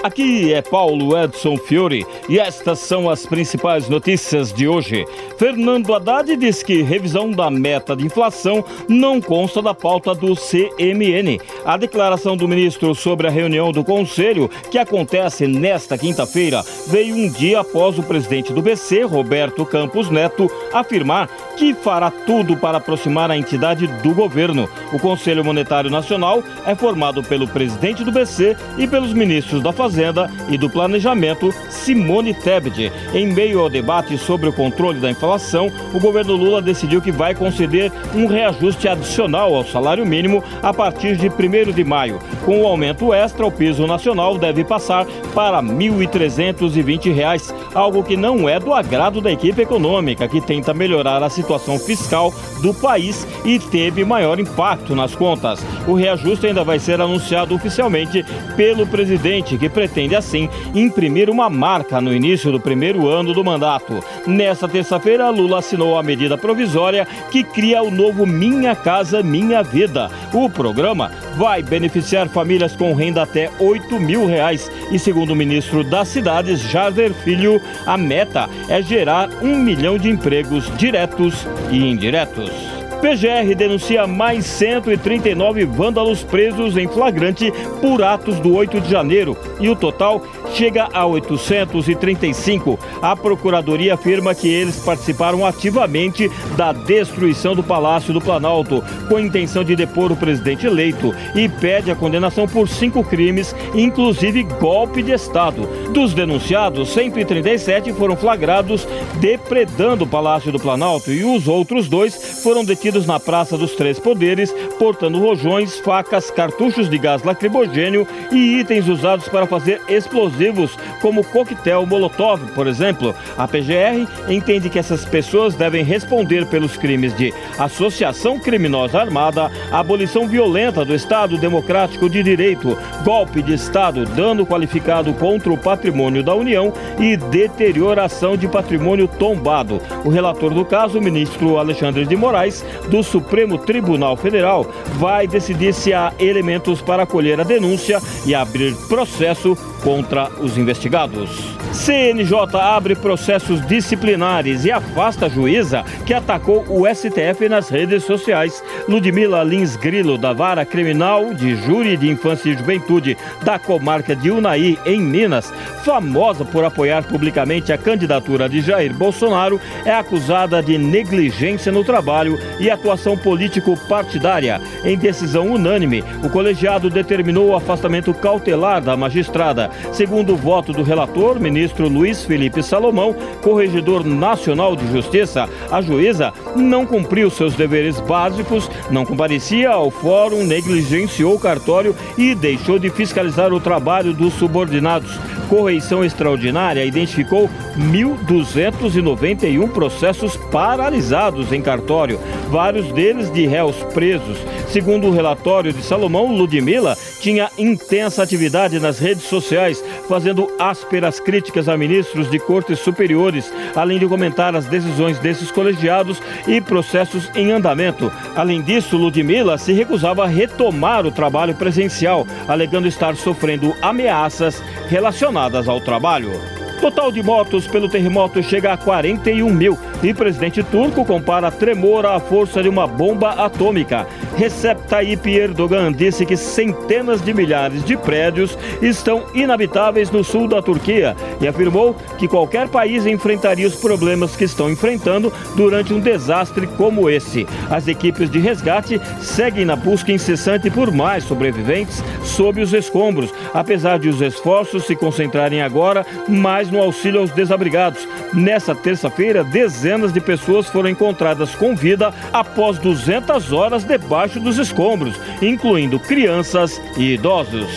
Aqui é Paulo Edson Fiore e estas são as principais notícias de hoje. Fernando Haddad diz que revisão da meta de inflação não consta da pauta do CMN. A declaração do ministro sobre a reunião do Conselho, que acontece nesta quinta-feira, veio um dia após o presidente do BC, Roberto Campos Neto, afirmar que fará tudo para aproximar a entidade do governo. O Conselho Monetário Nacional é formado pelo presidente do BC e pelos ministros da Fazenda Fazenda e do Planejamento, Simone Tebet. Em meio ao debate sobre o controle da inflação, o governo Lula decidiu que vai conceder um reajuste adicional ao salário mínimo a partir de 1 de maio. Com o aumento extra, o piso nacional deve passar para R$ 1.320, algo que não é do agrado da equipe econômica, que tenta melhorar a situação fiscal do país e teve maior impacto nas contas. O reajuste ainda vai ser anunciado oficialmente pelo presidente, que pretende, assim, imprimir uma marca no início do primeiro ano do mandato. Nesta terça-feira, Lula assinou a medida provisória que cria o novo Minha Casa Minha Vida. O programa vai beneficiar famílias com renda até 8 mil reais e, segundo o ministro das Cidades, Jader Filho, a meta é gerar um milhão de empregos diretos e indiretos. PGR denuncia mais 139 vândalos presos em flagrante por atos do 8 de janeiro e o total chega a 835. A Procuradoria afirma que eles participaram ativamente da destruição do Palácio do Planalto, com a intenção de depor o presidente eleito, e pede a condenação por cinco crimes, inclusive golpe de Estado. Dos denunciados, 137 foram flagrados depredando o Palácio do Planalto e os outros dois foram detidos na Praça dos Três Poderes, portando rojões, facas, cartuchos de gás lacrimogênio e itens usados para fazer explosivos como coquetel Molotov, por exemplo. A PGR entende que essas pessoas devem responder pelos crimes de associação criminosa armada, abolição violenta do Estado Democrático de Direito, golpe de Estado, dano qualificado contra o patrimônio da União e deterioração de patrimônio tombado. O relator do caso, o ministro Alexandre de Moraes, do Supremo Tribunal Federal, vai decidir se há elementos para acolher a denúncia e abrir processo contra os investigados. CNJ abre processos disciplinares e afasta a juíza que atacou o STF nas redes sociais. Ludmila Lins Grilo, da Vara Criminal de Júri de Infância e Juventude da comarca de Unai, em Minas, famosa por apoiar publicamente a candidatura de Jair Bolsonaro, é acusada de negligência no trabalho e atuação político-partidária. Em decisão unânime, o colegiado determinou o afastamento cautelar da magistrada. Segundo o voto do relator, ministro Luiz Felipe Salomão, corregedor nacional de justiça, a juíza não cumpriu seus deveres básicos, não comparecia ao fórum, negligenciou o cartório e deixou de fiscalizar o trabalho dos subordinados. Correição Extraordinária identificou 1.291 processos paralisados em cartório, vários deles de réus presos. Segundo o relatório de Salomão, Ludmilla tinha intensa atividade nas redes sociais, fazendo ásperas críticas a ministros de cortes superiores, além de comentar as decisões desses colegiados e processos em andamento. Além disso, Ludmilla se recusava a retomar o trabalho presencial, alegando estar sofrendo ameaças relacionadas ao trabalho. Total de mortos pelo terremoto chega a 41 mil e presidente turco compara tremor à força de uma bomba atômica. Recep Tayyip Erdogan disse que centenas de milhares de prédios estão inabitáveis no sul da Turquia e afirmou que qualquer país enfrentaria os problemas que estão enfrentando durante um desastre como esse. As equipes de resgate seguem na busca incessante por mais sobreviventes sob os escombros, apesar de os esforços se concentrarem agora mais no auxílio aos desabrigados. Nessa terça-feira, dezenas de pessoas foram encontradas com vida após 200 horas debaixo dos escombros, incluindo crianças e idosos.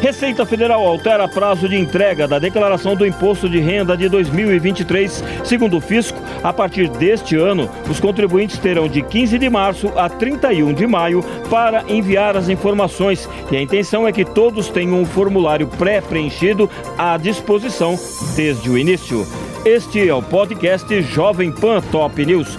Receita Federal altera prazo de entrega da declaração do imposto de renda de 2023. Segundo o fisco, a partir deste ano, os contribuintes terão de 15 de março a 31 de maio para enviar as informações. E a intenção é que todos tenham um formulário pré-preenchido à disposição desde o início. Este é o podcast Jovem Pan Top News